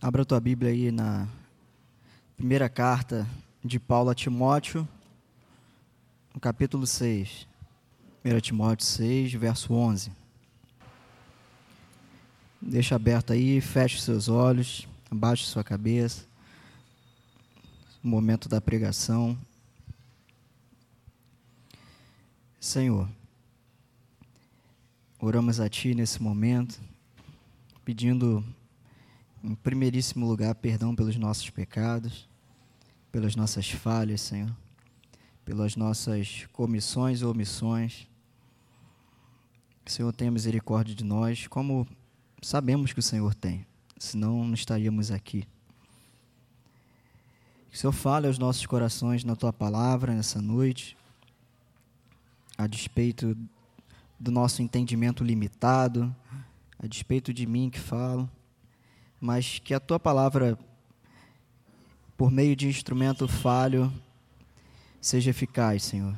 Abra a tua Bíblia aí na primeira carta de Paulo a Timóteo, no capítulo 6. 1 Timóteo 6, verso 11. Deixa aberto aí, feche seus olhos, abaixe sua cabeça. Momento da pregação. Senhor, oramos a Ti nesse momento, pedindo em primeiríssimo lugar, perdão pelos nossos pecados, pelas nossas falhas, Senhor, pelas nossas comissões ou omissões. Senhor tenha misericórdia de nós, como sabemos que o Senhor tem, senão não estaríamos aqui. Que o Senhor fale aos nossos corações na tua palavra nessa noite, a despeito do nosso entendimento limitado, a despeito de mim que falo mas que a tua palavra, por meio de instrumento falho, seja eficaz, Senhor,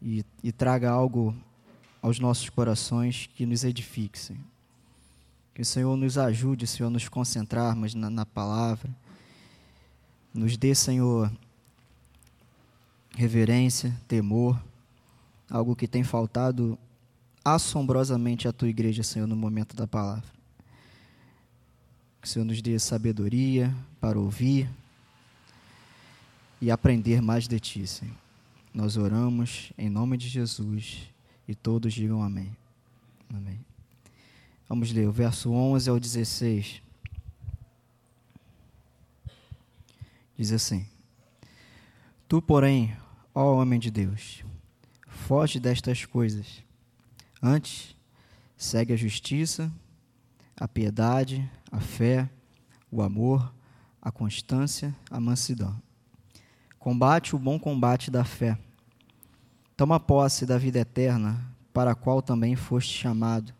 e, e traga algo aos nossos corações que nos edifique, Senhor. Que o Senhor nos ajude, Senhor, a nos concentrarmos na, na palavra. Nos dê, Senhor, reverência, temor, algo que tem faltado assombrosamente à tua igreja, Senhor, no momento da palavra. O Senhor nos dê sabedoria para ouvir e aprender mais de Ti, Senhor. Nós oramos em nome de Jesus e todos digam amém. Amém. Vamos ler o verso 11 ao 16. Diz assim: Tu, porém, ó homem de Deus, foge destas coisas. Antes, segue a justiça, a piedade, a fé, o amor, a constância, a mansidão. Combate o bom combate da fé. Toma posse da vida eterna, para a qual também foste chamado,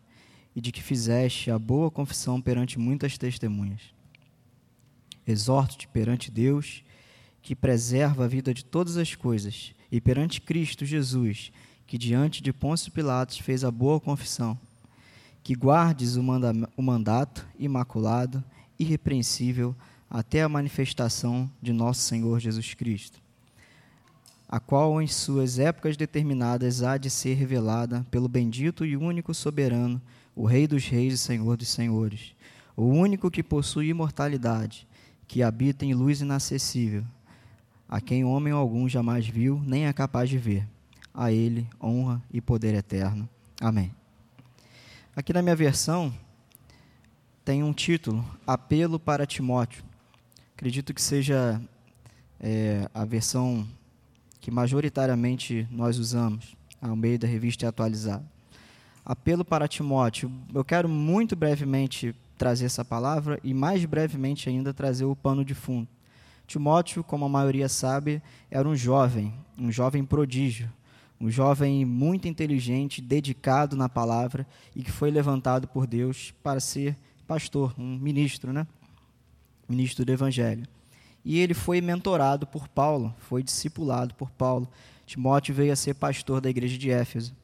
e de que fizeste a boa confissão perante muitas testemunhas. Exorto-te perante Deus, que preserva a vida de todas as coisas, e perante Cristo Jesus, que diante de Pôncio Pilatos fez a boa confissão que guardes o, manda o mandato imaculado, irrepreensível, até a manifestação de nosso Senhor Jesus Cristo, a qual em suas épocas determinadas há de ser revelada pelo bendito e único soberano, o Rei dos Reis e Senhor dos Senhores, o único que possui imortalidade, que habita em luz inacessível, a quem homem algum jamais viu, nem é capaz de ver. A ele honra e poder eterno. Amém. Aqui na minha versão tem um título: Apelo para Timóteo. Acredito que seja é, a versão que majoritariamente nós usamos ao meio da revista atualizada. Apelo para Timóteo. Eu quero muito brevemente trazer essa palavra e mais brevemente ainda trazer o pano de fundo. Timóteo, como a maioria sabe, era um jovem, um jovem prodígio, um jovem muito inteligente, dedicado na palavra e que foi levantado por Deus para ser pastor, um ministro, né? Ministro do Evangelho. E ele foi mentorado por Paulo, foi discipulado por Paulo. Timóteo veio a ser pastor da igreja de Éfeso.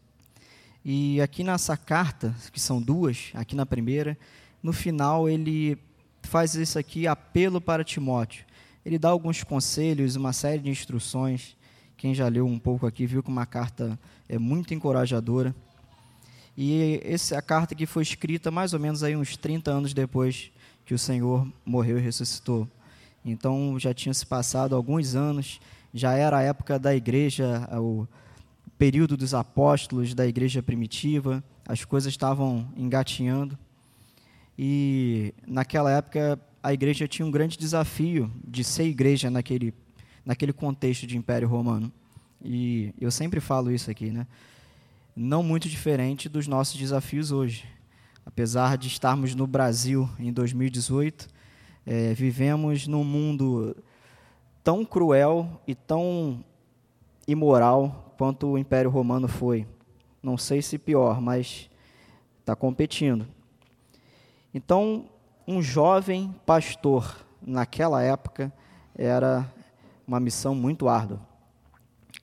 E aqui nessa carta, que são duas, aqui na primeira, no final ele faz isso aqui, apelo para Timóteo. Ele dá alguns conselhos, uma série de instruções quem já leu um pouco aqui viu que uma carta é muito encorajadora. E essa é a carta que foi escrita mais ou menos aí uns 30 anos depois que o Senhor morreu e ressuscitou. Então já tinha se passado alguns anos, já era a época da igreja, o período dos apóstolos da igreja primitiva, as coisas estavam engatinhando. E naquela época a igreja tinha um grande desafio de ser igreja naquele naquele contexto de Império Romano. E eu sempre falo isso aqui, né? Não muito diferente dos nossos desafios hoje. Apesar de estarmos no Brasil em 2018, é, vivemos num mundo tão cruel e tão imoral quanto o Império Romano foi. Não sei se pior, mas está competindo. Então, um jovem pastor naquela época era uma missão muito árdua.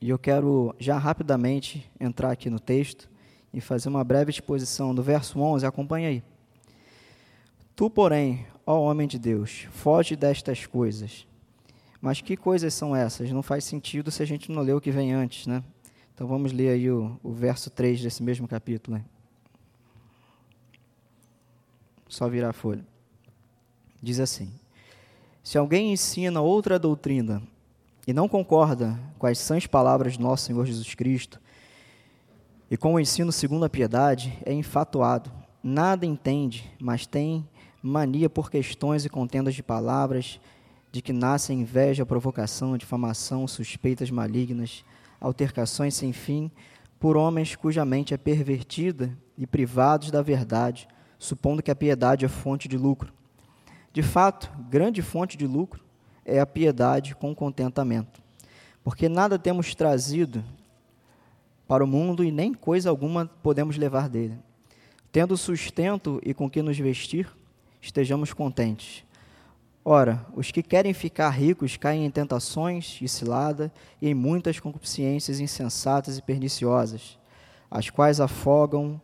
E eu quero já rapidamente entrar aqui no texto e fazer uma breve exposição do verso 11, acompanha aí. Tu, porém, ó homem de Deus, foge destas coisas. Mas que coisas são essas? Não faz sentido se a gente não lê o que vem antes, né? Então vamos ler aí o, o verso 3 desse mesmo capítulo. Né? Só virar a folha. Diz assim: Se alguém ensina outra doutrina e não concorda com as sãs palavras de nosso Senhor Jesus Cristo e com o ensino segundo a piedade, é infatuado, nada entende, mas tem mania por questões e contendas de palavras, de que nascem inveja, provocação, difamação, suspeitas malignas, altercações sem fim, por homens cuja mente é pervertida e privados da verdade, supondo que a piedade é fonte de lucro. De fato, grande fonte de lucro é a piedade com contentamento, porque nada temos trazido para o mundo e nem coisa alguma podemos levar dele. Tendo sustento e com que nos vestir, estejamos contentes. Ora, os que querem ficar ricos caem em tentações e cilada e em muitas concupiscências insensatas e perniciosas, as quais afogam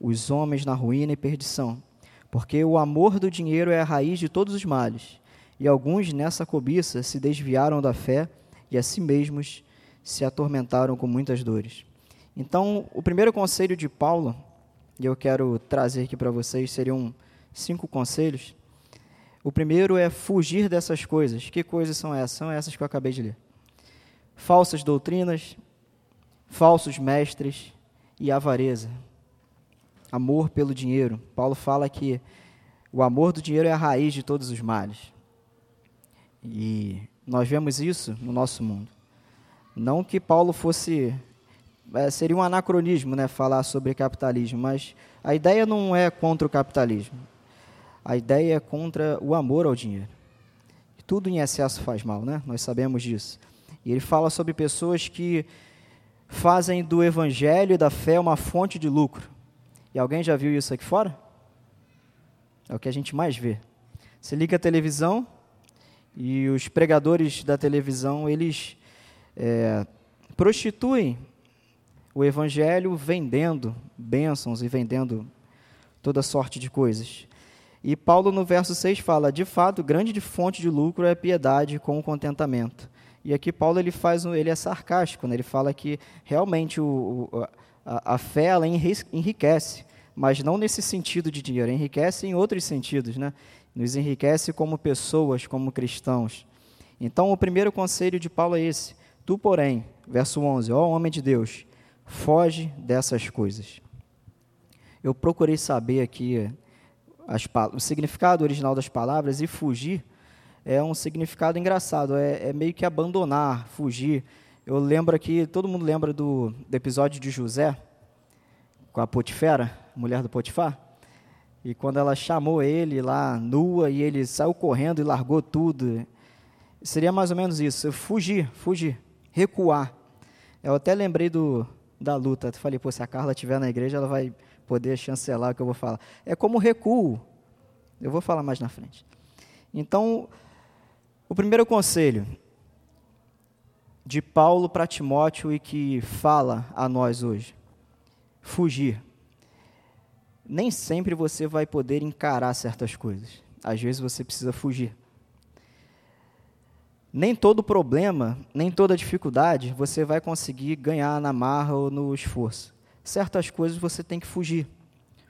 os homens na ruína e perdição. Porque o amor do dinheiro é a raiz de todos os males, e alguns nessa cobiça se desviaram da fé e a si mesmos se atormentaram com muitas dores. Então, o primeiro conselho de Paulo, e eu quero trazer aqui para vocês, seriam cinco conselhos. O primeiro é fugir dessas coisas. Que coisas são essas? São essas que eu acabei de ler. Falsas doutrinas, falsos mestres e avareza. Amor pelo dinheiro. Paulo fala que o amor do dinheiro é a raiz de todos os males. E nós vemos isso no nosso mundo. Não que Paulo fosse. É, seria um anacronismo né, falar sobre capitalismo, mas a ideia não é contra o capitalismo. A ideia é contra o amor ao dinheiro. Tudo em excesso faz mal, né? Nós sabemos disso. E ele fala sobre pessoas que fazem do evangelho e da fé uma fonte de lucro. E alguém já viu isso aqui fora? É o que a gente mais vê. Você liga a televisão e os pregadores da televisão, eles é, prostituem o evangelho vendendo bênçãos e vendendo toda sorte de coisas. E Paulo, no verso 6, fala: de fato, grande fonte de lucro é a piedade com o contentamento. E aqui Paulo ele faz ele é sarcástico, né? ele fala que realmente o, a, a fé ela enriquece, mas não nesse sentido de dinheiro, enriquece em outros sentidos, né? Nos enriquece como pessoas, como cristãos. Então, o primeiro conselho de Paulo é esse: Tu, porém, verso 11, ó homem de Deus, foge dessas coisas. Eu procurei saber aqui as, o significado original das palavras e fugir é um significado engraçado, é, é, meio que abandonar, fugir. Eu lembro aqui, todo mundo lembra do, do episódio de José com a Potifera, mulher do Potifar? E quando ela chamou ele lá nua e ele saiu correndo e largou tudo. Seria mais ou menos isso, fugir, fugir, recuar. Eu até lembrei do, da luta. Eu falei, pô, se a Carla estiver na igreja, ela vai poder chancelar o que eu vou falar. É como recuo. Eu vou falar mais na frente. Então, o primeiro conselho de Paulo para Timóteo e que fala a nós hoje: fugir. Nem sempre você vai poder encarar certas coisas. Às vezes você precisa fugir. Nem todo problema, nem toda dificuldade você vai conseguir ganhar na marra ou no esforço certas coisas você tem que fugir.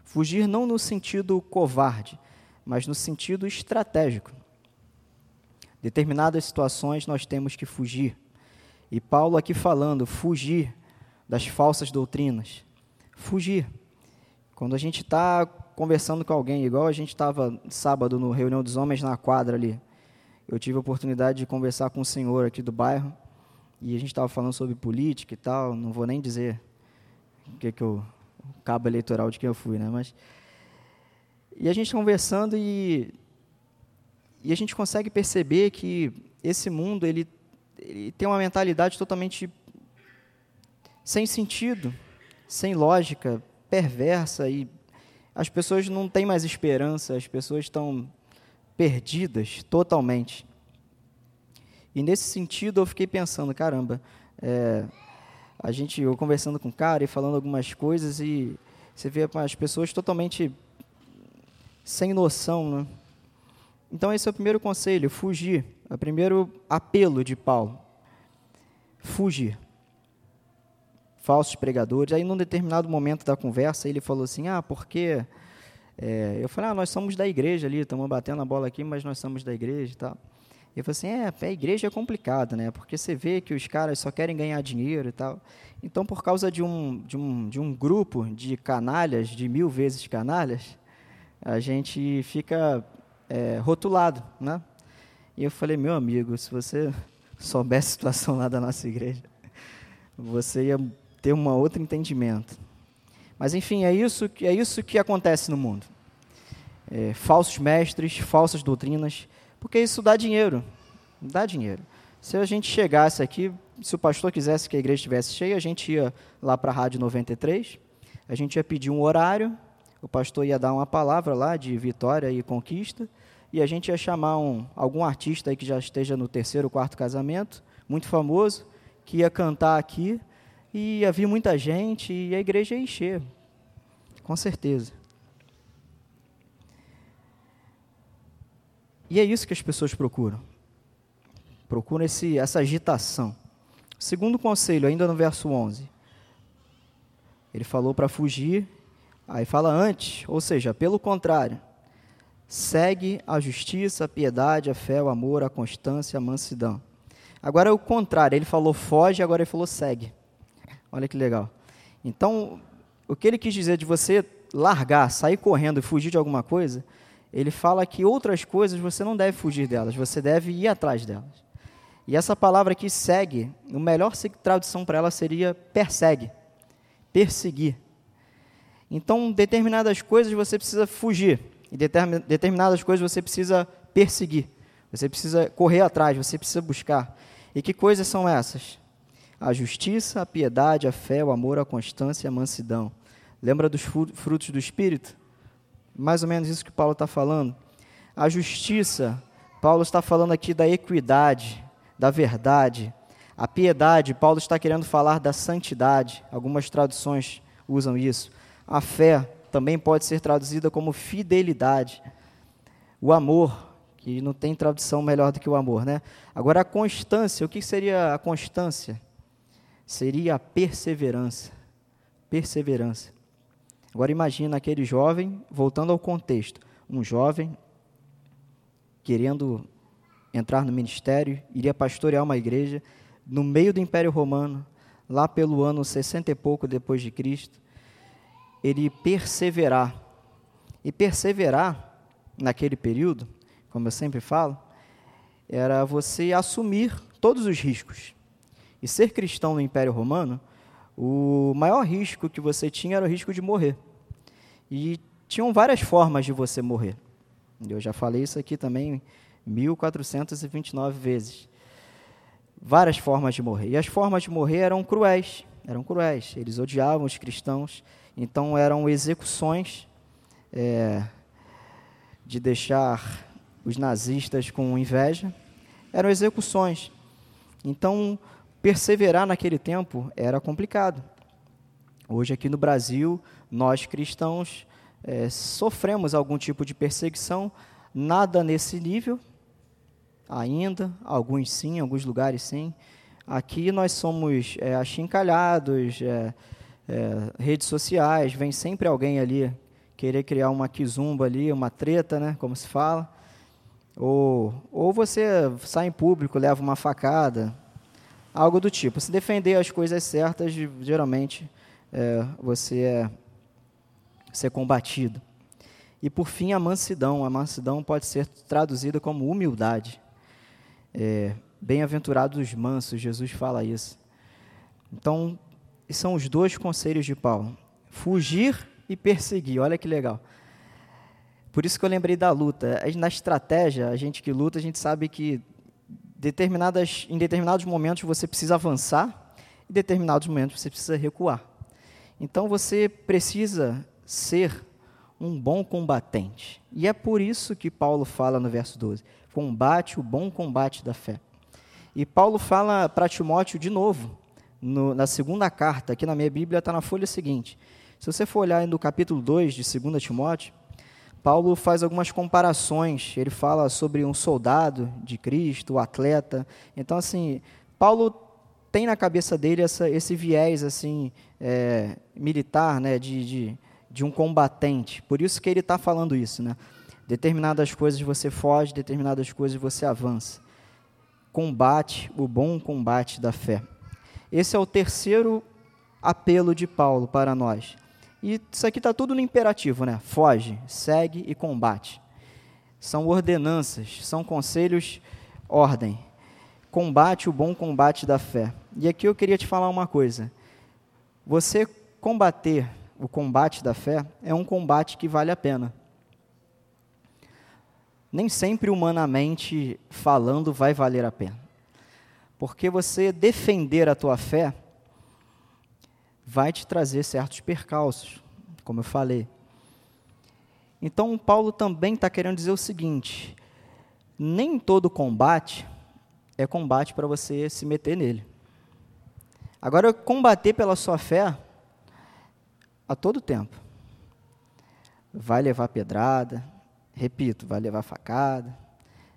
Fugir não no sentido covarde, mas no sentido estratégico. Determinadas situações nós temos que fugir. E Paulo aqui falando, fugir das falsas doutrinas. Fugir. Quando a gente está conversando com alguém, igual a gente estava sábado no reunião dos homens na quadra ali, eu tive a oportunidade de conversar com um senhor aqui do bairro e a gente estava falando sobre política e tal. Não vou nem dizer que que eu, o cabo eleitoral de quem eu fui, né? Mas e a gente conversando e e a gente consegue perceber que esse mundo ele, ele tem uma mentalidade totalmente sem sentido, sem lógica, perversa e as pessoas não têm mais esperança, as pessoas estão perdidas totalmente. E nesse sentido eu fiquei pensando, caramba, é, a gente, eu conversando com o cara e falando algumas coisas e você vê as pessoas totalmente sem noção. Né? Então, esse é o primeiro conselho: fugir. É o primeiro apelo de Paulo. Fugir. Falsos pregadores. Aí, num determinado momento da conversa, ele falou assim: Ah, porque. É, eu falei: Ah, nós somos da igreja ali, estamos batendo a bola aqui, mas nós somos da igreja e tal. E eu falei assim: É, a igreja é complicada, né? Porque você vê que os caras só querem ganhar dinheiro e tal. Então, por causa de um, de um, de um grupo de canalhas, de mil vezes canalhas, a gente fica é, rotulado, né? E eu falei, meu amigo, se você soubesse a situação lá da nossa igreja, você ia ter um outro entendimento. Mas enfim, é isso, é isso que acontece no mundo. É, falsos mestres, falsas doutrinas, porque isso dá dinheiro, dá dinheiro. Se a gente chegasse aqui, se o pastor quisesse que a igreja estivesse cheia, a gente ia lá para a Rádio 93, a gente ia pedir um horário, o pastor ia dar uma palavra lá de vitória e conquista, e a gente ia chamar um, algum artista aí que já esteja no terceiro, quarto casamento, muito famoso, que ia cantar aqui, e ia vir muita gente, e a igreja ia encher, com certeza. E é isso que as pessoas procuram. Procuram esse, essa agitação. Segundo conselho, ainda no verso 11. Ele falou para fugir, aí fala antes, ou seja, pelo contrário segue a justiça, a piedade, a fé, o amor, a constância, a mansidão. Agora é o contrário, ele falou foge, agora ele falou segue. Olha que legal. Então, o que ele quis dizer de você largar, sair correndo e fugir de alguma coisa, ele fala que outras coisas você não deve fugir delas, você deve ir atrás delas. E essa palavra aqui segue, a melhor tradução para ela seria persegue, perseguir. Então, determinadas coisas você precisa fugir e determinadas coisas você precisa perseguir, você precisa correr atrás, você precisa buscar. E que coisas são essas? A justiça, a piedade, a fé, o amor, a constância e a mansidão. Lembra dos frutos do Espírito? Mais ou menos isso que Paulo está falando. A justiça, Paulo está falando aqui da equidade, da verdade. A piedade, Paulo está querendo falar da santidade. Algumas traduções usam isso. A fé, também pode ser traduzida como fidelidade. O amor, que não tem tradução melhor do que o amor, né? Agora a constância, o que seria a constância? Seria a perseverança. Perseverança. Agora imagina aquele jovem, voltando ao contexto, um jovem querendo entrar no ministério, iria pastorear uma igreja no meio do Império Romano, lá pelo ano 60 e pouco depois de Cristo ele perseverar. E perseverar naquele período, como eu sempre falo, era você assumir todos os riscos. E ser cristão no Império Romano, o maior risco que você tinha era o risco de morrer. E tinham várias formas de você morrer. Eu já falei isso aqui também 1429 vezes. Várias formas de morrer. E as formas de morrer eram cruéis, eram cruéis. Eles odiavam os cristãos, então eram execuções é, de deixar os nazistas com inveja, eram execuções. Então, perseverar naquele tempo era complicado. Hoje, aqui no Brasil, nós cristãos é, sofremos algum tipo de perseguição, nada nesse nível ainda, alguns sim, alguns lugares sim. Aqui nós somos é, achincalhados, é, é, redes sociais, vem sempre alguém ali querer criar uma quizumba ali, uma treta, né, como se fala. Ou, ou você sai em público, leva uma facada, algo do tipo. Se defender as coisas certas, geralmente é, você é ser combatido. E por fim, a mansidão. A mansidão pode ser traduzida como humildade. É, Bem-aventurados os mansos, Jesus fala isso. Então, são os dois conselhos de Paulo: fugir e perseguir. Olha que legal. Por isso que eu lembrei da luta. Na estratégia, a gente que luta, a gente sabe que determinadas, em determinados momentos você precisa avançar, em determinados momentos você precisa recuar. Então você precisa ser um bom combatente. E é por isso que Paulo fala no verso 12: combate o bom combate da fé. E Paulo fala para Timóteo de novo, no, na segunda carta, aqui na minha Bíblia está na folha seguinte. Se você for olhar no capítulo 2 de 2 Timóteo, Paulo faz algumas comparações. Ele fala sobre um soldado de Cristo, o atleta. Então, assim, Paulo tem na cabeça dele essa, esse viés assim é, militar, né, de, de, de, um combatente. Por isso que ele está falando isso, né? Determinadas coisas você foge, determinadas coisas você avança. Combate o bom combate da fé. Esse é o terceiro apelo de Paulo para nós. E isso aqui está tudo no imperativo, né? Foge, segue e combate. São ordenanças, são conselhos, ordem. Combate o bom combate da fé. E aqui eu queria te falar uma coisa. Você combater o combate da fé é um combate que vale a pena. Nem sempre, humanamente falando, vai valer a pena. Porque você defender a tua fé vai te trazer certos percalços, como eu falei. Então, Paulo também está querendo dizer o seguinte: nem todo combate é combate para você se meter nele. Agora, combater pela sua fé a todo tempo. Vai levar pedrada, repito, vai levar facada,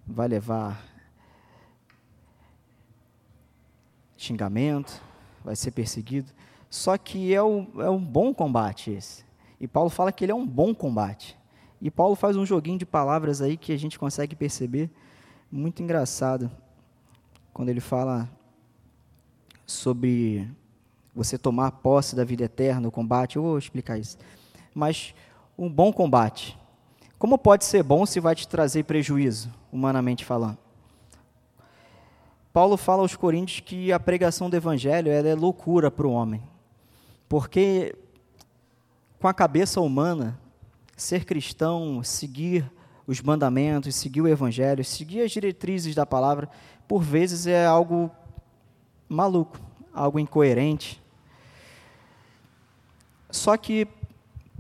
vai levar xingamento, vai ser perseguido. Só que é, o, é um bom combate esse. E Paulo fala que ele é um bom combate. E Paulo faz um joguinho de palavras aí que a gente consegue perceber muito engraçado. Quando ele fala sobre você tomar posse da vida eterna, o combate, eu vou explicar isso. Mas um bom combate. Como pode ser bom se vai te trazer prejuízo, humanamente falando? Paulo fala aos Coríntios que a pregação do evangelho é loucura para o homem. Porque com a cabeça humana, ser cristão, seguir os mandamentos, seguir o evangelho, seguir as diretrizes da palavra, por vezes é algo maluco, algo incoerente. Só que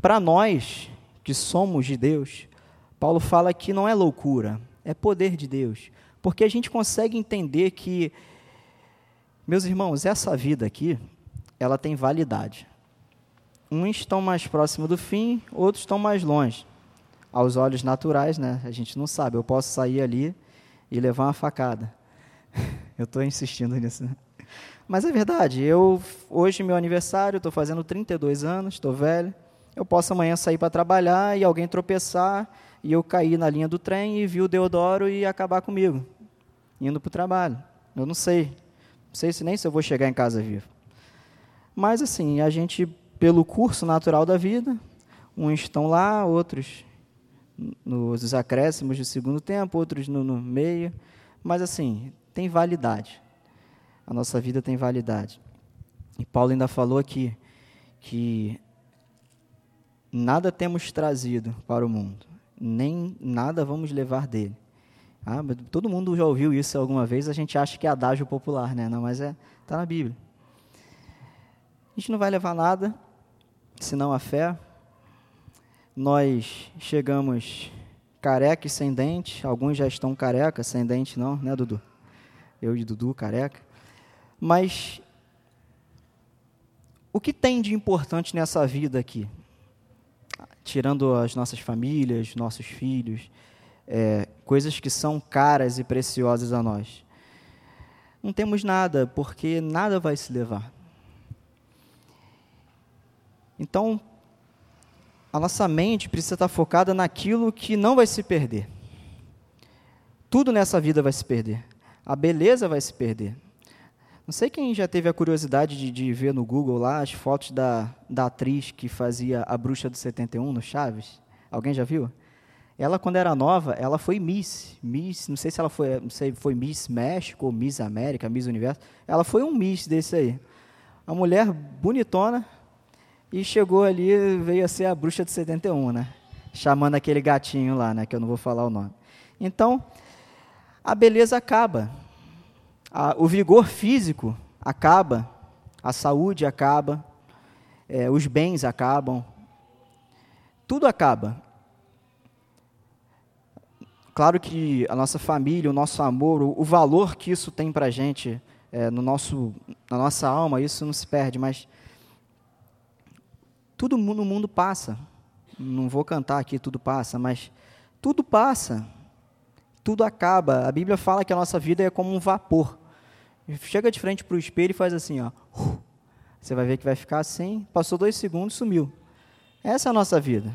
para nós que somos de Deus, Paulo fala que não é loucura, é poder de Deus, porque a gente consegue entender que meus irmãos, essa vida aqui, ela tem validade. Uns estão mais próximos do fim, outros estão mais longe. Aos olhos naturais, né? A gente não sabe. Eu posso sair ali e levar uma facada. Eu estou insistindo nisso. Né? Mas é verdade. Eu hoje meu aniversário, estou fazendo 32 anos, estou velho. Eu posso amanhã sair para trabalhar e alguém tropeçar e eu cair na linha do trem e vir o Deodoro e acabar comigo, indo para o trabalho. Eu não sei. Não sei se nem se eu vou chegar em casa vivo. Mas assim, a gente, pelo curso natural da vida, uns estão lá, outros nos acréscimos de segundo tempo, outros no, no meio. Mas assim, tem validade. A nossa vida tem validade. E Paulo ainda falou aqui que nada temos trazido para o mundo, nem nada vamos levar dele. Ah, todo mundo já ouviu isso alguma vez, a gente acha que é adágio popular, né? Não, mas é, está na Bíblia. A gente não vai levar nada, senão a fé. Nós chegamos careca e sem dente. Alguns já estão careca, sem dente não, né, Dudu? Eu e Dudu, careca. Mas o que tem de importante nessa vida aqui? Tirando as nossas famílias, nossos filhos, é, coisas que são caras e preciosas a nós. Não temos nada, porque nada vai se levar. Então, a nossa mente precisa estar focada naquilo que não vai se perder. Tudo nessa vida vai se perder. A beleza vai se perder. Não sei quem já teve a curiosidade de, de ver no Google lá as fotos da, da atriz que fazia a Bruxa do 71 no Chaves. Alguém já viu? Ela, quando era nova, ela foi Miss. Miss, não sei se ela foi, não sei, foi Miss México, ou Miss América, Miss Universo. Ela foi um Miss desse aí. A mulher bonitona, e chegou ali, veio a ser a bruxa de 71, né? Chamando aquele gatinho lá, né? Que eu não vou falar o nome. Então, a beleza acaba. A, o vigor físico acaba. A saúde acaba. É, os bens acabam. Tudo acaba. Claro que a nossa família, o nosso amor, o, o valor que isso tem para gente, é, no nosso, na nossa alma, isso não se perde, mas tudo no mundo passa. não vou cantar aqui, tudo passa, mas tudo passa. Tudo acaba. A Bíblia fala que a nossa vida é como um vapor. Chega de frente para o espelho e faz assim, ó. Você vai ver que vai ficar assim. Passou dois segundos, sumiu. Essa é a nossa vida.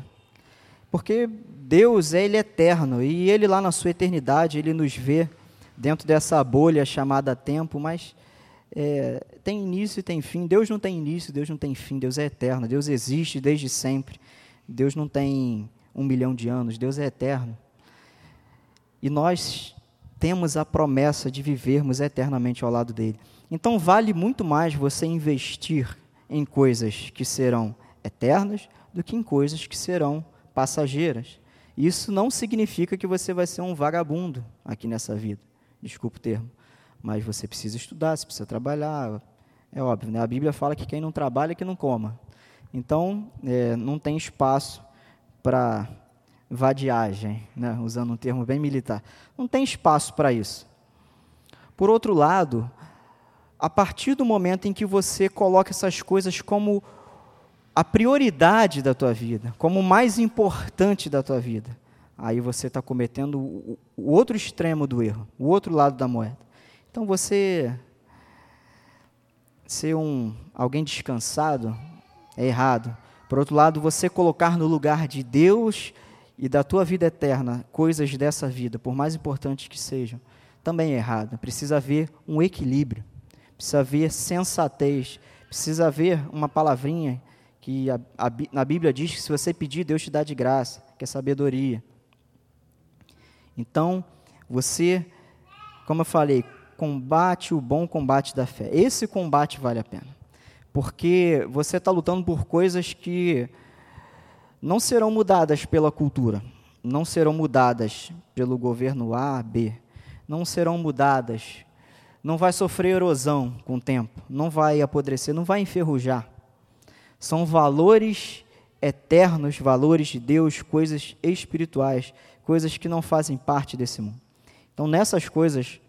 Porque Deus, Ele é eterno. E Ele lá na sua eternidade, Ele nos vê dentro dessa bolha chamada tempo, mas é, tem início e tem fim. Deus não tem início, Deus não tem fim. Deus é eterno. Deus existe desde sempre. Deus não tem um milhão de anos. Deus é eterno. E nós temos a promessa de vivermos eternamente ao lado dele. Então vale muito mais você investir em coisas que serão eternas do que em coisas que serão passageiras. Isso não significa que você vai ser um vagabundo aqui nessa vida. Desculpa o termo. Mas você precisa estudar, você precisa trabalhar. É óbvio, né? A Bíblia fala que quem não trabalha é que não coma. Então, é, não tem espaço para vadiagem, né? usando um termo bem militar. Não tem espaço para isso. Por outro lado, a partir do momento em que você coloca essas coisas como a prioridade da tua vida, como o mais importante da tua vida, aí você está cometendo o, outro extremo do erro, o outro lado da moeda. Então você ser um alguém descansado é errado. Por outro lado, você colocar no lugar de Deus e da tua vida eterna coisas dessa vida, por mais importantes que sejam, também é errado. Precisa haver um equilíbrio, precisa haver sensatez, precisa haver uma palavrinha que a, a, na Bíblia diz que se você pedir, Deus te dá de graça, que é sabedoria. Então, você, como eu falei, combate o bom combate da fé. Esse combate vale a pena. Porque você está lutando por coisas que não serão mudadas pela cultura, não serão mudadas pelo governo A, B, não serão mudadas, não vai sofrer erosão com o tempo, não vai apodrecer, não vai enferrujar. São valores eternos, valores de Deus, coisas espirituais, coisas que não fazem parte desse mundo. Então, nessas coisas,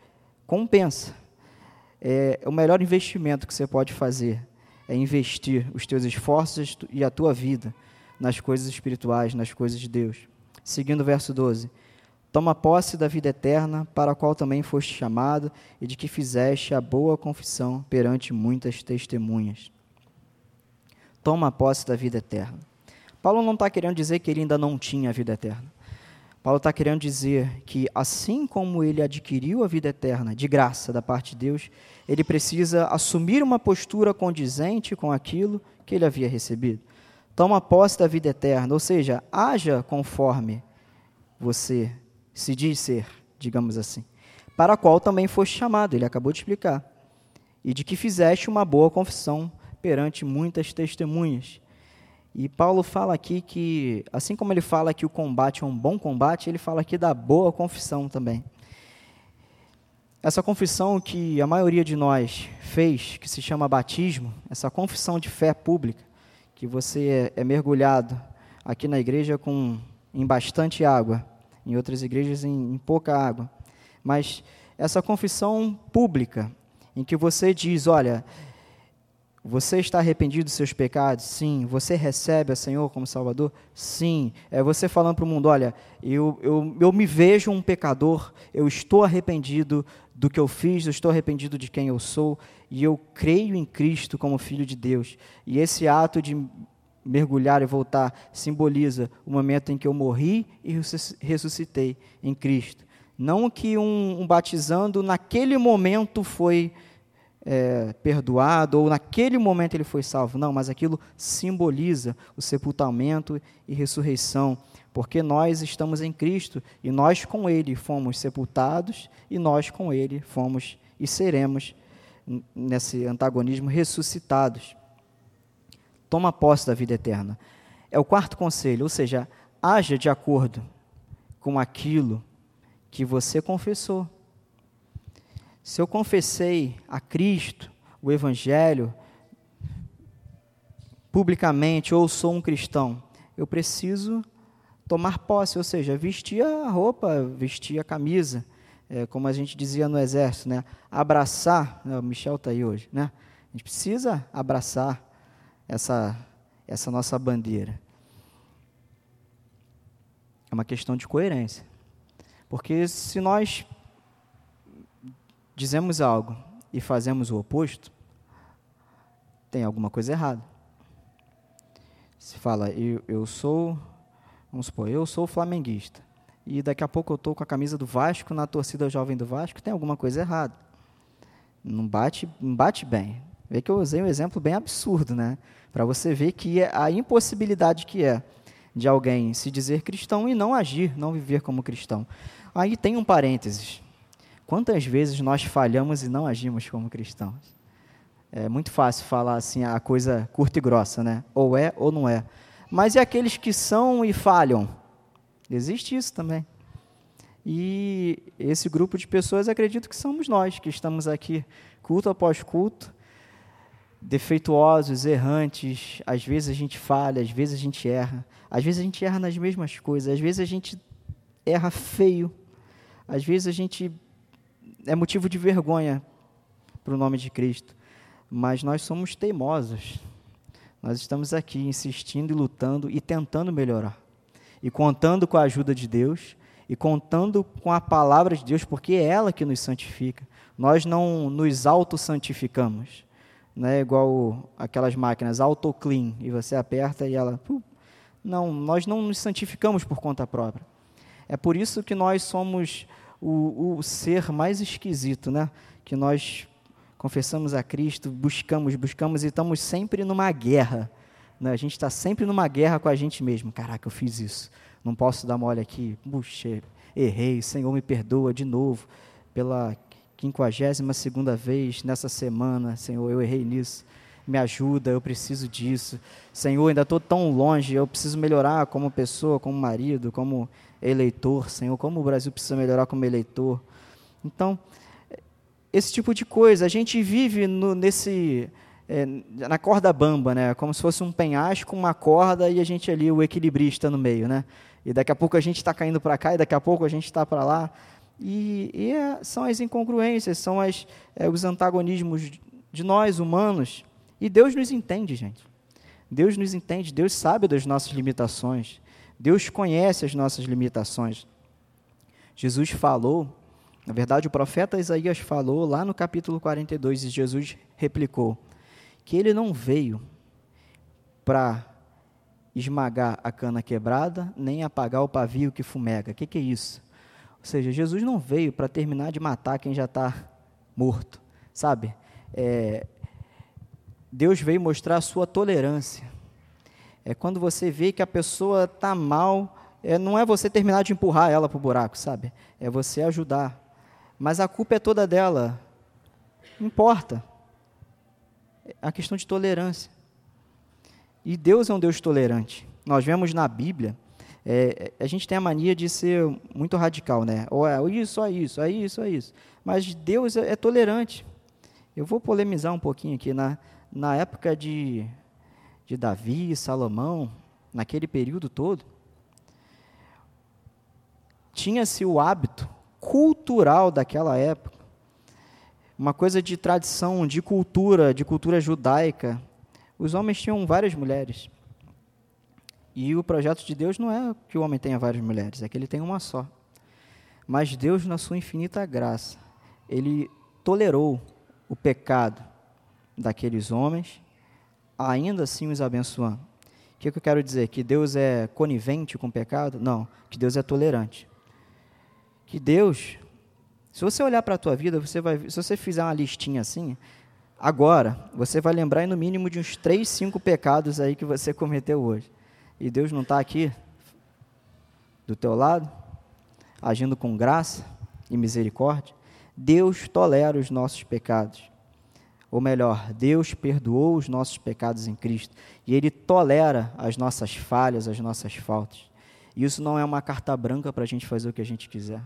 compensa. É o melhor investimento que você pode fazer é investir os teus esforços e a tua vida nas coisas espirituais, nas coisas de Deus. Seguindo o verso 12: Toma posse da vida eterna, para a qual também foste chamado, e de que fizeste a boa confissão perante muitas testemunhas. Toma posse da vida eterna. Paulo não está querendo dizer que ele ainda não tinha a vida eterna. Paulo está querendo dizer que, assim como ele adquiriu a vida eterna de graça da parte de Deus, ele precisa assumir uma postura condizente com aquilo que ele havia recebido toma posse da vida eterna, ou seja, haja conforme você se diz ser, digamos assim, para a qual também foste chamado, ele acabou de explicar, e de que fizeste uma boa confissão perante muitas testemunhas. E Paulo fala aqui que, assim como ele fala que o combate é um bom combate, ele fala aqui da boa confissão também. Essa confissão que a maioria de nós fez, que se chama batismo, essa confissão de fé pública, que você é, é mergulhado aqui na igreja com em bastante água, em outras igrejas em, em pouca água. Mas essa confissão pública, em que você diz, olha, você está arrependido dos seus pecados? Sim. Você recebe a Senhor como Salvador? Sim. É você falando para o mundo: olha, eu, eu, eu me vejo um pecador, eu estou arrependido do que eu fiz, eu estou arrependido de quem eu sou, e eu creio em Cristo como Filho de Deus. E esse ato de mergulhar e voltar simboliza o momento em que eu morri e ressuscitei em Cristo. Não que um, um batizando naquele momento foi é, perdoado ou naquele momento ele foi salvo. Não, mas aquilo simboliza o sepultamento e ressurreição porque nós estamos em Cristo e nós com Ele fomos sepultados e nós com Ele fomos e seremos, nesse antagonismo, ressuscitados. Toma posse da vida eterna. É o quarto conselho, ou seja, haja de acordo com aquilo que você confessou. Se eu confessei a Cristo, o Evangelho, publicamente, ou sou um cristão, eu preciso tomar posse, ou seja, vestir a roupa, vestir a camisa, é, como a gente dizia no exército, né? abraçar, né? o Michel está aí hoje, né? a gente precisa abraçar essa, essa nossa bandeira. É uma questão de coerência. Porque se nós dizemos algo e fazemos o oposto, tem alguma coisa errada. Se fala, eu, eu sou, vamos supor, eu sou flamenguista, e daqui a pouco eu estou com a camisa do Vasco na torcida jovem do Vasco, tem alguma coisa errada. Não bate, não bate bem. Vê que eu usei um exemplo bem absurdo, né? Para você ver que é a impossibilidade que é de alguém se dizer cristão e não agir, não viver como cristão. Aí tem um parênteses. Quantas vezes nós falhamos e não agimos como cristãos? É muito fácil falar assim a coisa curta e grossa, né? Ou é ou não é. Mas e aqueles que são e falham? Existe isso também. E esse grupo de pessoas acredito que somos nós, que estamos aqui culto após culto, defeituosos, errantes, às vezes a gente falha, às vezes a gente erra, às vezes a gente erra nas mesmas coisas, às vezes a gente erra feio, às vezes a gente é motivo de vergonha para o nome de Cristo, mas nós somos teimosos. Nós estamos aqui insistindo e lutando e tentando melhorar. E contando com a ajuda de Deus e contando com a palavra de Deus, porque é ela que nos santifica. Nós não nos auto-santificamos. Não é igual aquelas máquinas auto-clean, e você aperta e ela. Não, nós não nos santificamos por conta própria. É por isso que nós somos o, o ser mais esquisito, né? Que nós confessamos a Cristo, buscamos, buscamos e estamos sempre numa guerra. Né? A gente está sempre numa guerra com a gente mesmo. Caraca, eu fiz isso. Não posso dar mole aqui. Puxa, errei. Senhor, me perdoa de novo pela quinquagésima segunda vez nessa semana. Senhor, eu errei nisso. Me ajuda, eu preciso disso. Senhor, ainda estou tão longe, eu preciso melhorar como pessoa, como marido, como eleitor, Senhor, como o Brasil precisa melhorar como eleitor. Então, esse tipo de coisa, a gente vive no, nesse é, na corda bamba, né? Como se fosse um penhasco, uma corda e a gente ali o equilibrista no meio, né? E daqui a pouco a gente está caindo para cá e daqui a pouco a gente está para lá. E, e é, são as incongruências, são as, é, os antagonismos de nós humanos. E Deus nos entende, gente. Deus nos entende, Deus sabe das nossas limitações. Deus conhece as nossas limitações. Jesus falou, na verdade, o profeta Isaías falou lá no capítulo 42, e Jesus replicou que ele não veio para esmagar a cana quebrada, nem apagar o pavio que fumega. O que, que é isso? Ou seja, Jesus não veio para terminar de matar quem já está morto, sabe? É, Deus veio mostrar a sua tolerância. É quando você vê que a pessoa está mal, é, não é você terminar de empurrar ela para o buraco, sabe? É você ajudar. Mas a culpa é toda dela. Não importa. É a questão de tolerância. E Deus é um Deus tolerante. Nós vemos na Bíblia, é, a gente tem a mania de ser muito radical, né? Ou é isso, é isso, é isso, é isso. Mas Deus é, é tolerante. Eu vou polemizar um pouquinho aqui. Na, na época de de Davi e Salomão, naquele período todo, tinha-se o hábito cultural daquela época, uma coisa de tradição, de cultura, de cultura judaica. Os homens tinham várias mulheres. E o projeto de Deus não é que o homem tenha várias mulheres, é que ele tem uma só. Mas Deus, na sua infinita graça, ele tolerou o pecado daqueles homens ainda assim os abençoando. O que, que eu quero dizer? Que Deus é conivente com o pecado? Não, que Deus é tolerante. Que Deus, se você olhar para a tua vida, você vai, se você fizer uma listinha assim, agora você vai lembrar no mínimo de uns três, cinco pecados aí que você cometeu hoje. E Deus não está aqui do teu lado, agindo com graça e misericórdia. Deus tolera os nossos pecados ou melhor, Deus perdoou os nossos pecados em Cristo e Ele tolera as nossas falhas, as nossas faltas. E isso não é uma carta branca para a gente fazer o que a gente quiser.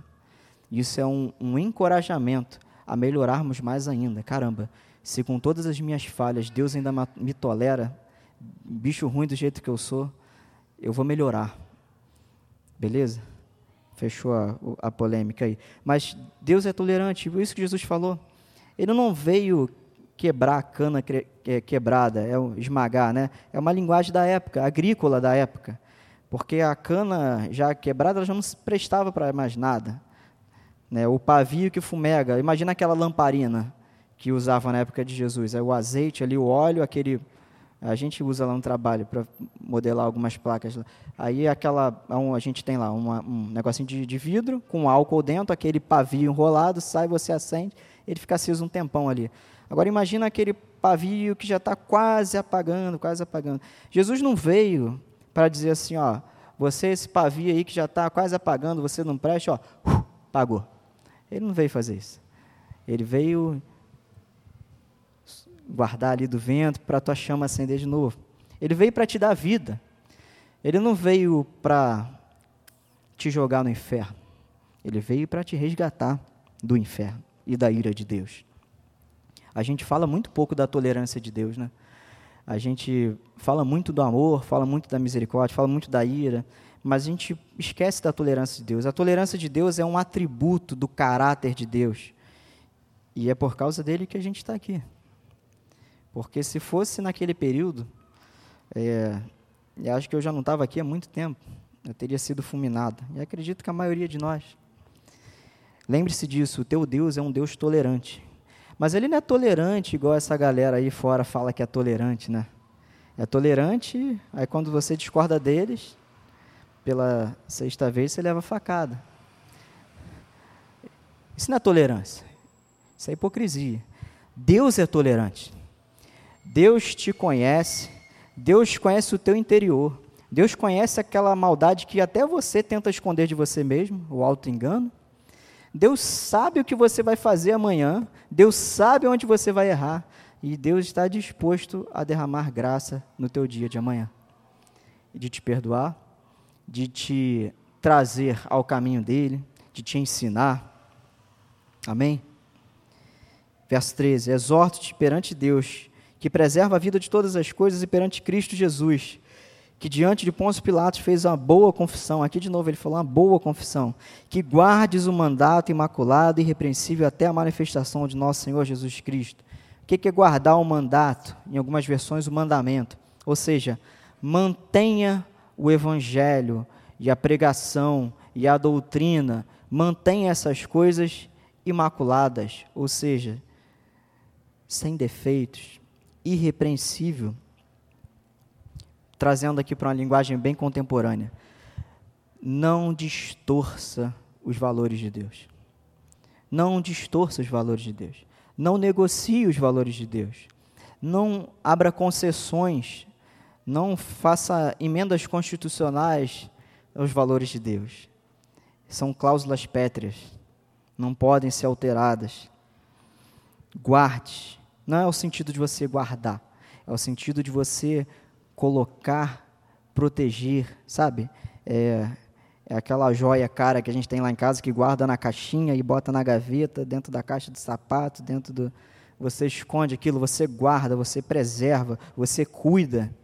Isso é um, um encorajamento a melhorarmos mais ainda. Caramba, se com todas as minhas falhas Deus ainda me tolera, bicho ruim do jeito que eu sou, eu vou melhorar. Beleza? Fechou a, a polêmica aí. Mas Deus é tolerante, isso que Jesus falou. Ele não veio quebrar a cana quebrada, é esmagar, né? É uma linguagem da época, agrícola da época. porque a cana já quebrada já não se prestava para mais nada. Né? O pavio que fumega, imagina aquela lamparina que usava na época de Jesus, é o azeite ali, o óleo, aquele a gente usa lá no trabalho para modelar algumas placas. Aí aquela, a gente tem lá uma, um negocinho de, de, vidro com álcool dentro, aquele pavio enrolado, sai, você acende, ele fica aceso um tempão ali. Agora imagina aquele pavio que já está quase apagando, quase apagando. Jesus não veio para dizer assim, ó, você esse pavio aí que já está quase apagando, você não presta, ó, uh, apagou. Ele não veio fazer isso. Ele veio guardar ali do vento para a tua chama acender de novo. Ele veio para te dar vida. Ele não veio para te jogar no inferno. Ele veio para te resgatar do inferno e da ira de Deus. A gente fala muito pouco da tolerância de Deus, né? A gente fala muito do amor, fala muito da misericórdia, fala muito da ira, mas a gente esquece da tolerância de Deus. A tolerância de Deus é um atributo do caráter de Deus. E é por causa dele que a gente está aqui. Porque se fosse naquele período, é, eu acho que eu já não estava aqui há muito tempo, eu teria sido fulminado. E acredito que a maioria de nós. Lembre-se disso, o teu Deus é um Deus tolerante. Mas ele não é tolerante igual essa galera aí fora fala que é tolerante, né? É tolerante, aí quando você discorda deles, pela sexta vez você leva facada. Isso não é tolerância. Isso é hipocrisia. Deus é tolerante. Deus te conhece, Deus conhece o teu interior, Deus conhece aquela maldade que até você tenta esconder de você mesmo, o auto-engano. Deus sabe o que você vai fazer amanhã, Deus sabe onde você vai errar, e Deus está disposto a derramar graça no teu dia de amanhã, de te perdoar, de te trazer ao caminho dele, de te ensinar. Amém? Verso 13: Exorto-te perante Deus que preserva a vida de todas as coisas e perante Cristo Jesus, que diante de Pôncio Pilatos fez uma boa confissão, aqui de novo ele falou uma boa confissão, que guardes o mandato imaculado e irrepreensível até a manifestação de nosso Senhor Jesus Cristo. O que é guardar o mandato? Em algumas versões, o mandamento. Ou seja, mantenha o evangelho e a pregação e a doutrina, mantenha essas coisas imaculadas, ou seja, sem defeitos, irrepreensível, trazendo aqui para uma linguagem bem contemporânea. Não distorça os valores de Deus. Não distorça os valores de Deus. Não negocie os valores de Deus. Não abra concessões. Não faça emendas constitucionais aos valores de Deus. São cláusulas pétreas. Não podem ser alteradas. Guarde não é o sentido de você guardar, é o sentido de você colocar, proteger, sabe? É, é aquela joia cara que a gente tem lá em casa que guarda na caixinha e bota na gaveta, dentro da caixa de sapato, dentro do. Você esconde aquilo, você guarda, você preserva, você cuida,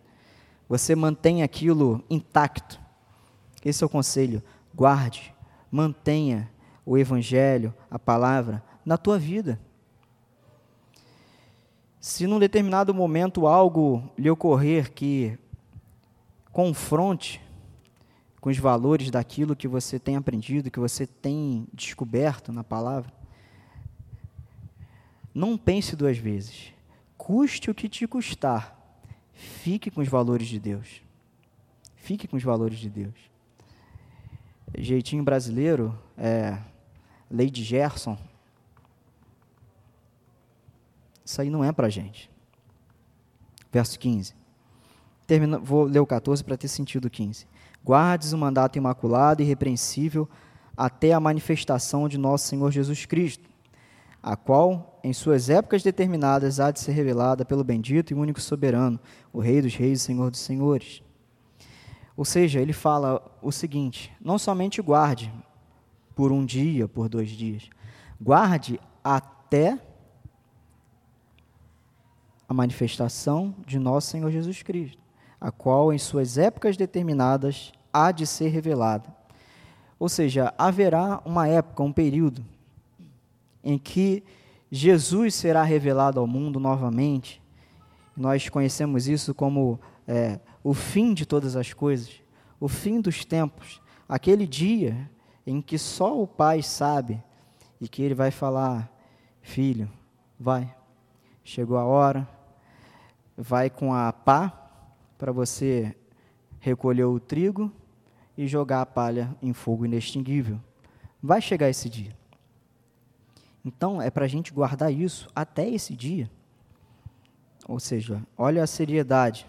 você mantém aquilo intacto. Esse é o conselho. Guarde, mantenha o Evangelho, a palavra, na tua vida. Se num determinado momento algo lhe ocorrer que confronte com os valores daquilo que você tem aprendido, que você tem descoberto na palavra, não pense duas vezes. Custe o que te custar. Fique com os valores de Deus. Fique com os valores de Deus. Jeitinho brasileiro, é, de Gerson, isso aí não é para a gente. Verso 15. Termina, vou ler o 14 para ter sentido o 15. Guardes o mandato imaculado e irrepreensível até a manifestação de nosso Senhor Jesus Cristo, a qual, em suas épocas determinadas, há de ser revelada pelo bendito e único soberano, o Rei dos Reis e Senhor dos Senhores. Ou seja, ele fala o seguinte: não somente guarde por um dia, por dois dias, guarde até manifestação de nosso Senhor Jesus Cristo, a qual em suas épocas determinadas há de ser revelada. Ou seja, haverá uma época, um período, em que Jesus será revelado ao mundo novamente. Nós conhecemos isso como é, o fim de todas as coisas, o fim dos tempos, aquele dia em que só o Pai sabe e que ele vai falar: Filho, vai, chegou a hora, vai com a pá para você recolher o trigo e jogar a palha em fogo inextinguível. Vai chegar esse dia. Então, é para a gente guardar isso até esse dia. Ou seja, olha a seriedade.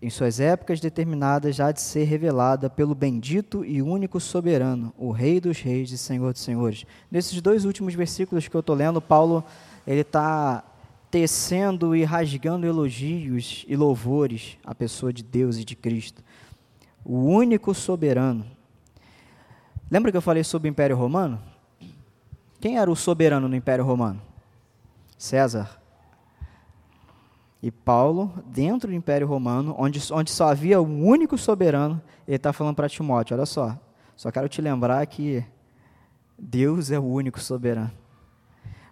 Em suas épocas determinadas, já de ser revelada pelo bendito e único soberano, o Rei dos Reis e Senhor dos Senhores. Nesses dois últimos versículos que eu estou lendo, Paulo ele está tecendo e rasgando elogios e louvores à pessoa de Deus e de Cristo. O único soberano. Lembra que eu falei sobre o Império Romano? Quem era o soberano no Império Romano? César. E Paulo, dentro do Império Romano, onde, onde só havia um único soberano, ele está falando para Timóteo: olha só, só quero te lembrar que Deus é o único soberano.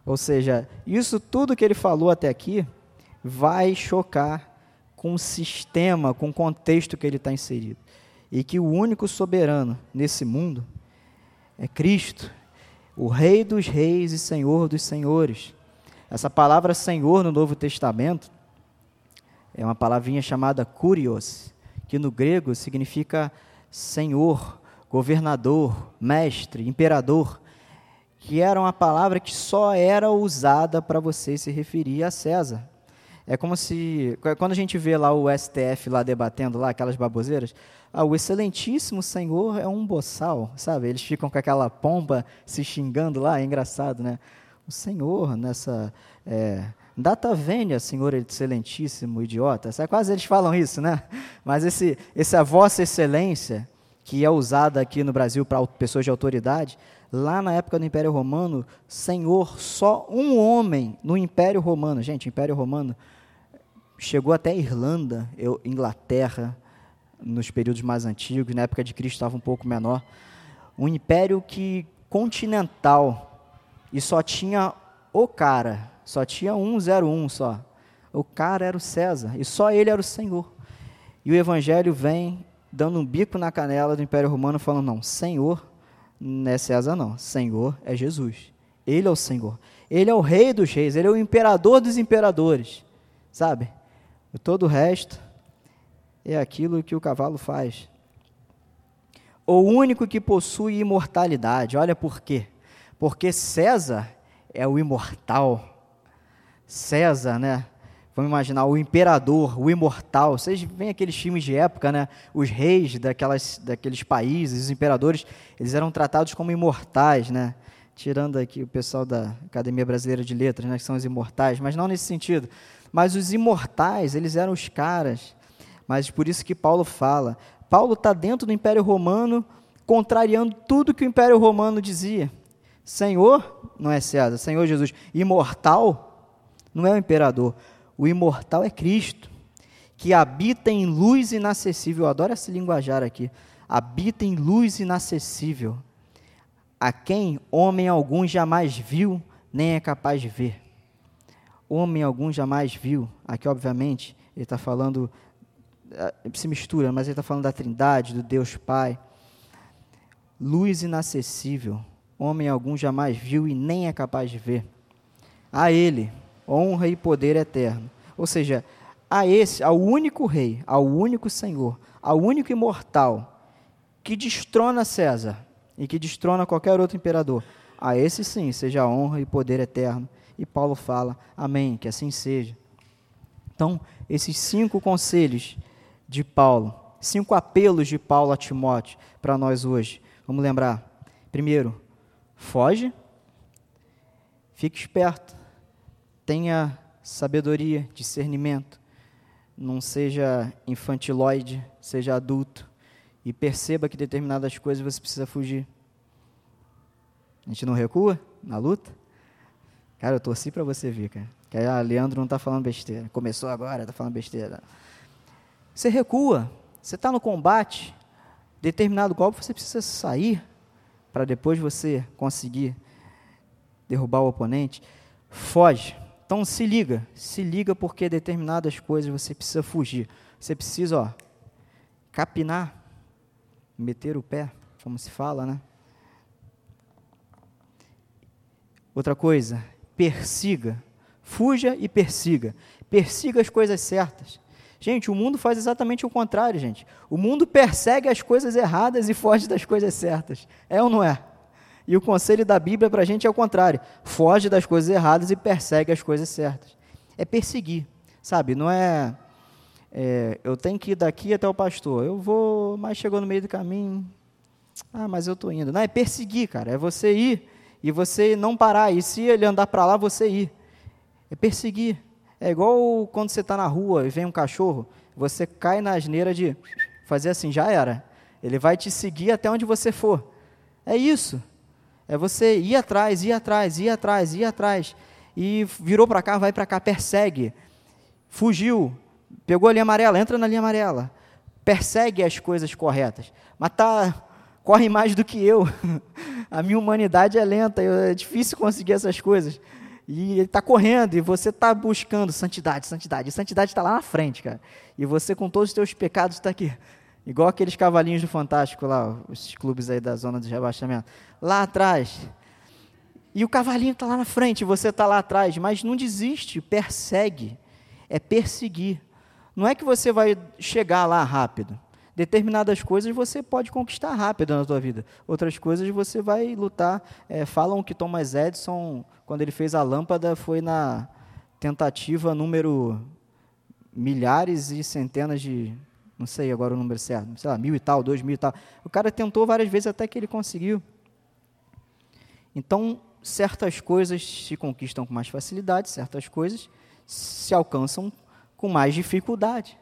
Ou seja, isso tudo que ele falou até aqui vai chocar com o sistema, com o contexto que ele está inserido. E que o único soberano nesse mundo é Cristo, o Rei dos Reis e Senhor dos Senhores. Essa palavra Senhor no Novo Testamento é uma palavrinha chamada Kurios, que no grego significa Senhor, governador, mestre, imperador que era uma palavra que só era usada para você se referir a César. É como se, quando a gente vê lá o STF lá debatendo lá aquelas baboseiras, ah, o excelentíssimo senhor é um boçal, sabe? Eles ficam com aquela pomba se xingando lá, é engraçado, né? O senhor nessa é, data vênia, senhor excelentíssimo idiota, sabe? quase eles falam isso, né? Mas esse, essa vossa excelência, que é usada aqui no Brasil para pessoas de autoridade, Lá na época do Império Romano, Senhor, só um homem no Império Romano. Gente, Império Romano chegou até Irlanda, eu, Inglaterra, nos períodos mais antigos, na época de Cristo estava um pouco menor. Um império que continental e só tinha o cara, só tinha um zero um só. O cara era o César e só ele era o Senhor. E o evangelho vem dando um bico na canela do Império Romano falando não, Senhor não é César, não. Senhor é Jesus. Ele é o Senhor. Ele é o Rei dos Reis. Ele é o Imperador dos Imperadores. Sabe? Todo o resto é aquilo que o cavalo faz. O único que possui imortalidade. Olha por quê. Porque César é o imortal. César, né? Vamos imaginar o imperador, o imortal. Vocês veem aqueles filmes de época, né? Os reis daquelas, daqueles países, os imperadores, eles eram tratados como imortais, né? Tirando aqui o pessoal da Academia Brasileira de Letras, né? Que são os imortais, mas não nesse sentido. Mas os imortais, eles eram os caras. Mas por isso que Paulo fala. Paulo está dentro do Império Romano, contrariando tudo que o Império Romano dizia. Senhor, não é César, Senhor Jesus. Imortal, não é o imperador o imortal é Cristo, que habita em luz inacessível. Eu adoro esse linguajar aqui. Habita em luz inacessível, a quem homem algum jamais viu, nem é capaz de ver. Homem algum jamais viu. Aqui, obviamente, ele está falando, eh, se mistura, mas ele está falando da Trindade, do Deus Pai. Luz inacessível, homem algum jamais viu e nem é capaz de ver. A Ele, honra e poder eterno. Ou seja, a esse, ao único rei, ao único Senhor, ao único imortal que destrona César e que destrona qualquer outro imperador, a esse sim seja honra e poder eterno. E Paulo fala: Amém, que assim seja. Então, esses cinco conselhos de Paulo, cinco apelos de Paulo a Timóteo para nós hoje. Vamos lembrar. Primeiro, foge, fique esperto, tenha sabedoria, discernimento. Não seja infantiloide, seja adulto. E perceba que determinadas coisas você precisa fugir. A gente não recua na luta? Cara, eu torci para você ver, cara. Que a Leandro não está falando besteira. Começou agora, está falando besteira. Você recua. Você está no combate. Determinado golpe você precisa sair para depois você conseguir derrubar o oponente. Foge. Então se liga, se liga porque determinadas coisas você precisa fugir. Você precisa, ó, capinar, meter o pé, como se fala, né? Outra coisa, persiga, fuja e persiga. Persiga as coisas certas. Gente, o mundo faz exatamente o contrário, gente. O mundo persegue as coisas erradas e foge das coisas certas. É ou não é? E o conselho da Bíblia para a gente é o contrário. Foge das coisas erradas e persegue as coisas certas. É perseguir, sabe? Não é, é, eu tenho que ir daqui até o pastor. Eu vou, mas chegou no meio do caminho. Ah, mas eu estou indo. Não, é perseguir, cara. É você ir e você não parar. E se ele andar para lá, você ir. É perseguir. É igual quando você está na rua e vem um cachorro, você cai na asneira de fazer assim, já era. Ele vai te seguir até onde você for. É isso. É você ir atrás, ir atrás, ir atrás, ir atrás. E virou para cá, vai para cá, persegue. Fugiu, pegou a linha amarela, entra na linha amarela. Persegue as coisas corretas. Mas tá, corre mais do que eu. a minha humanidade é lenta, é difícil conseguir essas coisas. E ele está correndo, e você está buscando santidade, santidade. E santidade está lá na frente, cara. E você, com todos os seus pecados, está aqui. Igual aqueles cavalinhos do Fantástico lá, os clubes aí da zona de rebaixamento. Lá atrás. E o cavalinho está lá na frente, você está lá atrás. Mas não desiste, persegue. É perseguir. Não é que você vai chegar lá rápido. Determinadas coisas você pode conquistar rápido na sua vida. Outras coisas você vai lutar. É, falam que Thomas Edison, quando ele fez a lâmpada, foi na tentativa número milhares e centenas de não sei agora o número certo, sei lá, mil e tal, dois mil e tal. O cara tentou várias vezes até que ele conseguiu. Então, certas coisas se conquistam com mais facilidade, certas coisas se alcançam com mais dificuldade.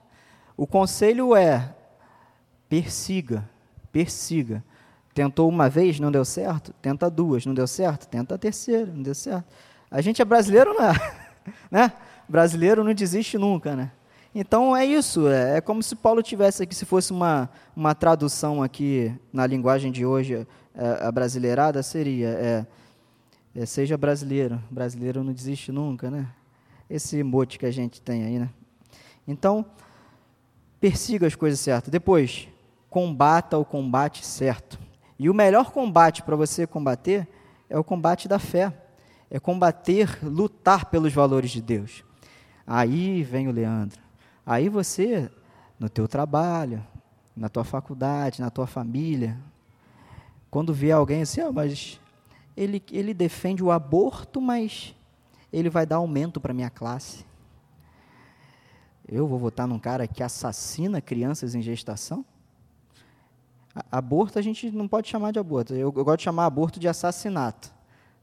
O conselho é persiga, persiga. Tentou uma vez, não deu certo, tenta duas, não deu certo, tenta a terceira, não deu certo. A gente é brasileiro, não é? né? Brasileiro não desiste nunca, né? Então é isso, é, é, como se Paulo tivesse aqui, se fosse uma, uma tradução aqui na linguagem de hoje, é, a brasileirada seria, é, é, seja brasileiro, brasileiro não desiste nunca, né? Esse mote que a gente tem aí, né? Então, persiga as coisas certas. Depois, combata o combate certo. E o melhor combate para você combater é o combate da fé. É combater, lutar pelos valores de Deus. Aí vem o Leandro. Aí você, no teu trabalho, na tua faculdade, na tua família, quando vê alguém assim, oh, mas ele, ele defende o aborto, mas ele vai dar aumento para minha classe. Eu vou votar num cara que assassina crianças em gestação? Aborto a gente não pode chamar de aborto. Eu, eu gosto de chamar aborto de assassinato.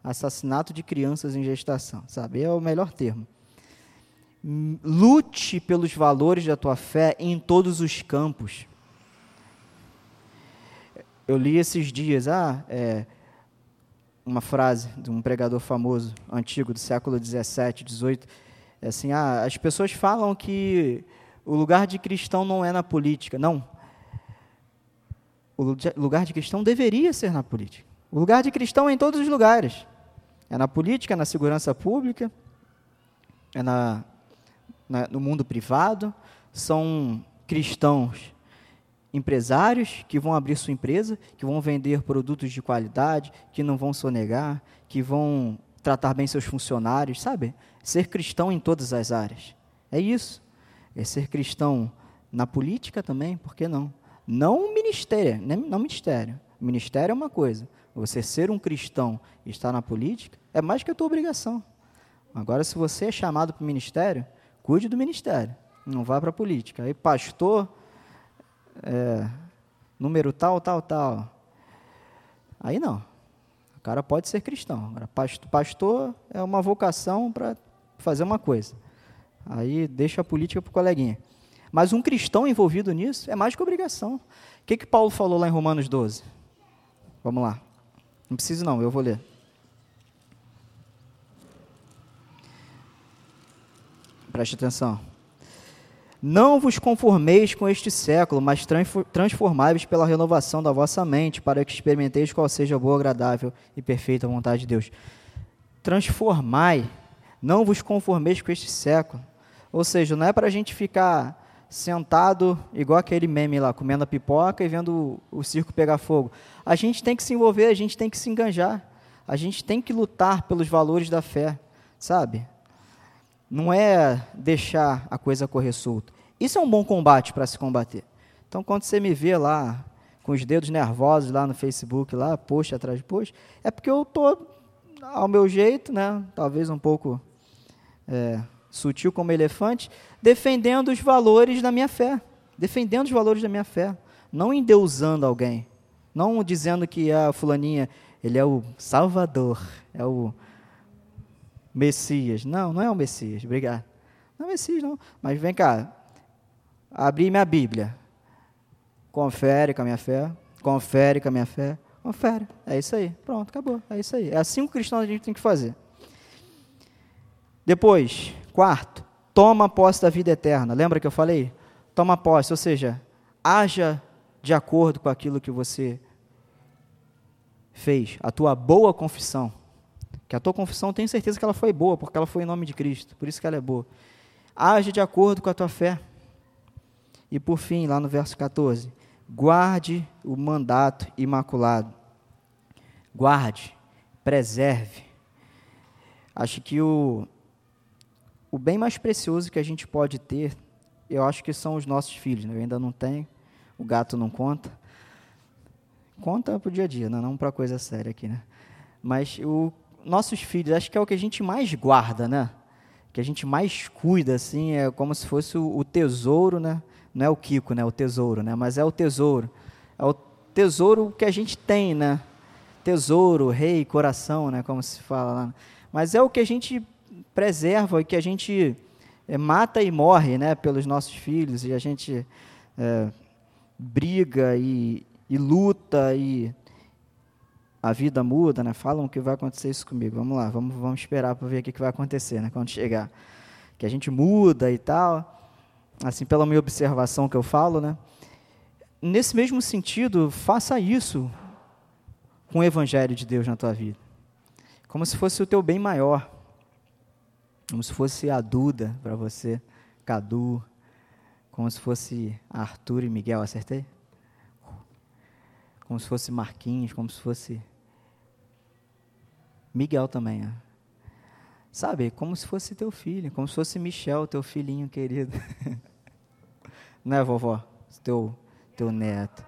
Assassinato de crianças em gestação, sabe? É o melhor termo lute pelos valores da tua fé em todos os campos. Eu li esses dias, ah, é, uma frase de um pregador famoso, antigo, do século 17, 18, é assim, ah, as pessoas falam que o lugar de cristão não é na política. Não. O lugar de cristão deveria ser na política. O lugar de cristão é em todos os lugares. É na política, é na segurança pública, é na na, no mundo privado, são cristãos empresários que vão abrir sua empresa, que vão vender produtos de qualidade, que não vão sonegar, que vão tratar bem seus funcionários, sabe? Ser cristão em todas as áreas. É isso. É ser cristão na política também, por que não? Não ministério, não ministério. Ministério é uma coisa. Você ser um cristão e estar na política é mais que a tua obrigação. Agora, se você é chamado para o ministério, Cuide do ministério, não vá para a política. Aí, pastor, é, número tal, tal, tal. Aí não. O cara pode ser cristão. Agora, pastor é uma vocação para fazer uma coisa. Aí deixa a política para o coleguinha. Mas um cristão envolvido nisso é mais que obrigação. O que, que Paulo falou lá em Romanos 12? Vamos lá. Não precisa não, eu vou ler. Preste atenção. Não vos conformeis com este século, mas transformai-vos pela renovação da vossa mente, para que experimenteis qual seja a boa, agradável e perfeita vontade de Deus. Transformai, não vos conformeis com este século. Ou seja, não é para a gente ficar sentado, igual aquele meme lá, comendo a pipoca e vendo o, o circo pegar fogo. A gente tem que se envolver, a gente tem que se enganjar. A gente tem que lutar pelos valores da fé, sabe? Não é deixar a coisa correr solta. Isso é um bom combate para se combater. Então, quando você me vê lá com os dedos nervosos lá no Facebook, lá, post atrás de post, é porque eu estou ao meu jeito, né? Talvez um pouco é, sutil como elefante, defendendo os valores da minha fé. Defendendo os valores da minha fé. Não endeusando alguém. Não dizendo que a fulaninha, ele é o salvador, é o Messias. Não, não é o Messias, obrigado. Não é o Messias, não. Mas vem cá, abri minha Bíblia. Confere com a minha fé, confere com a minha fé, confere. É isso aí, pronto, acabou. É isso aí. É assim que o cristão a gente tem que fazer. Depois, quarto, toma posse da vida eterna. Lembra que eu falei? Toma posse, ou seja, haja de acordo com aquilo que você fez, a tua boa confissão. Que a tua confissão, tenho certeza que ela foi boa, porque ela foi em nome de Cristo, por isso que ela é boa. Age de acordo com a tua fé. E por fim, lá no verso 14, guarde o mandato imaculado. Guarde, preserve. Acho que o, o bem mais precioso que a gente pode ter, eu acho que são os nossos filhos. Né? Eu ainda não tenho, o gato não conta. Conta para o dia a dia, né? não para coisa séria aqui, né? Mas o nossos filhos, acho que é o que a gente mais guarda, né? Que a gente mais cuida, assim, é como se fosse o, tesouro, né? Não é o Kiko, né? O tesouro, né? Mas é o tesouro. É o tesouro que a gente tem, né? Tesouro, rei, coração, né? Como se fala lá. Mas é o que a gente preserva e que a gente é, mata e morre né, pelos nossos filhos, e a gente é, briga e, e, luta e a vida muda, né? Falam que vai acontecer isso comigo. Vamos lá, vamos, vamos esperar para ver o que, que vai acontecer, né? Quando chegar. Que a gente muda e tal. Assim, pela minha observação que eu falo, né? Nesse mesmo sentido, faça isso com o Evangelho de Deus na tua vida. Como se fosse o teu bem maior. Como se fosse a Duda para você, Cadu, como se fosse Arthur e Miguel, acertei? Como se fosse Marquinhos, como se fosse Miguel também, né? Sabe, como se fosse teu filho, como se fosse Michel, teu filhinho querido. Não é, vovó? Teu, teu neto.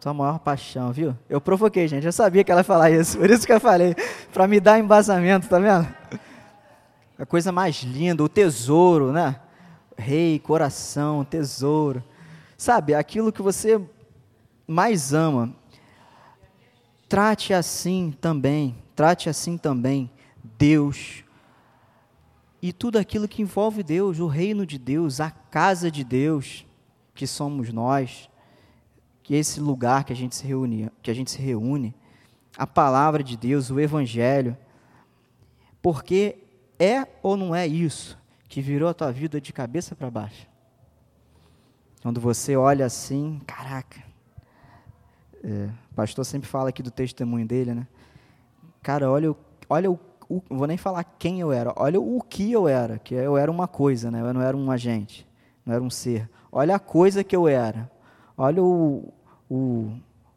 Tua maior paixão, viu? Eu provoquei, gente. Eu sabia que ela ia falar isso. Por isso que eu falei. Para me dar embasamento, tá vendo? a coisa mais linda, o tesouro, né? Rei, coração, tesouro. Sabe, aquilo que você mais ama. Trate assim também, trate assim também Deus e tudo aquilo que envolve Deus, o reino de Deus, a casa de Deus, que somos nós, que é esse lugar que a gente se reúne, que a gente se reúne, a palavra de Deus, o evangelho. Porque é ou não é isso que virou a tua vida de cabeça para baixo? Quando você olha assim, caraca. É, o pastor sempre fala aqui do testemunho dele, né? Cara, olha, olha o, o, vou nem falar quem eu era, olha o que eu era, que eu era uma coisa, né? Eu não era um agente, não era um ser. Olha a coisa que eu era. Olha o, o,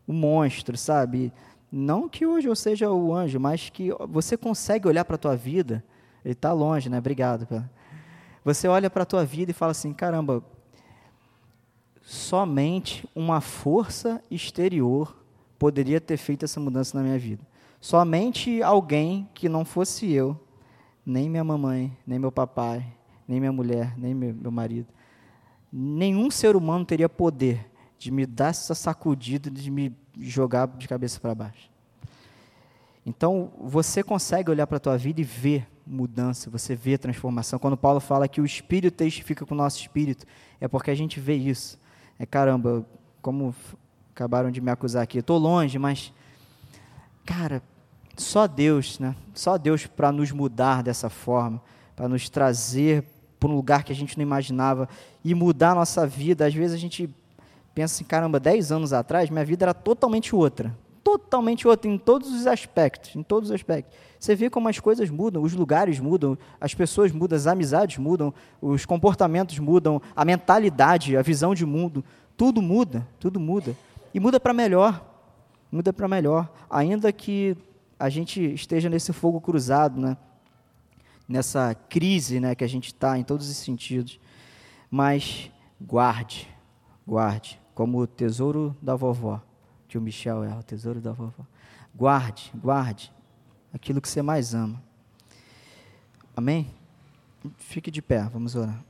o monstro, sabe? Não que hoje eu seja o anjo, mas que você consegue olhar para a tua vida ele está longe, né? Obrigado. Você olha para a tua vida e fala assim: caramba, somente uma força exterior poderia ter feito essa mudança na minha vida. Somente alguém que não fosse eu, nem minha mamãe, nem meu papai, nem minha mulher, nem meu, marido, nenhum ser humano teria poder de me dar essa sacudida, de me jogar de cabeça para baixo. Então, você consegue olhar para a tua vida e ver mudança, você vê transformação. Quando Paulo fala que o Espírito testifica com o nosso espírito, é porque a gente vê isso. É caramba, como acabaram de me acusar aqui, estou longe, mas, cara, só Deus, né? Só Deus para nos mudar dessa forma, para nos trazer para um lugar que a gente não imaginava e mudar a nossa vida. Às vezes a gente pensa assim, caramba, 10 anos atrás minha vida era totalmente outra. Totalmente outra em todos os aspectos, em todos os aspectos. Você vê como as coisas mudam, os lugares mudam, as pessoas mudam, as amizades mudam, os comportamentos mudam, a mentalidade, a visão de mundo, tudo muda, tudo muda. E muda para melhor, muda para melhor, ainda que a gente esteja nesse fogo cruzado, né? nessa crise né, que a gente está em todos os sentidos. Mas guarde, guarde, como o tesouro da vovó, que o Michel é, o tesouro da vovó. Guarde, guarde aquilo que você mais ama. Amém? Fique de pé, vamos orar.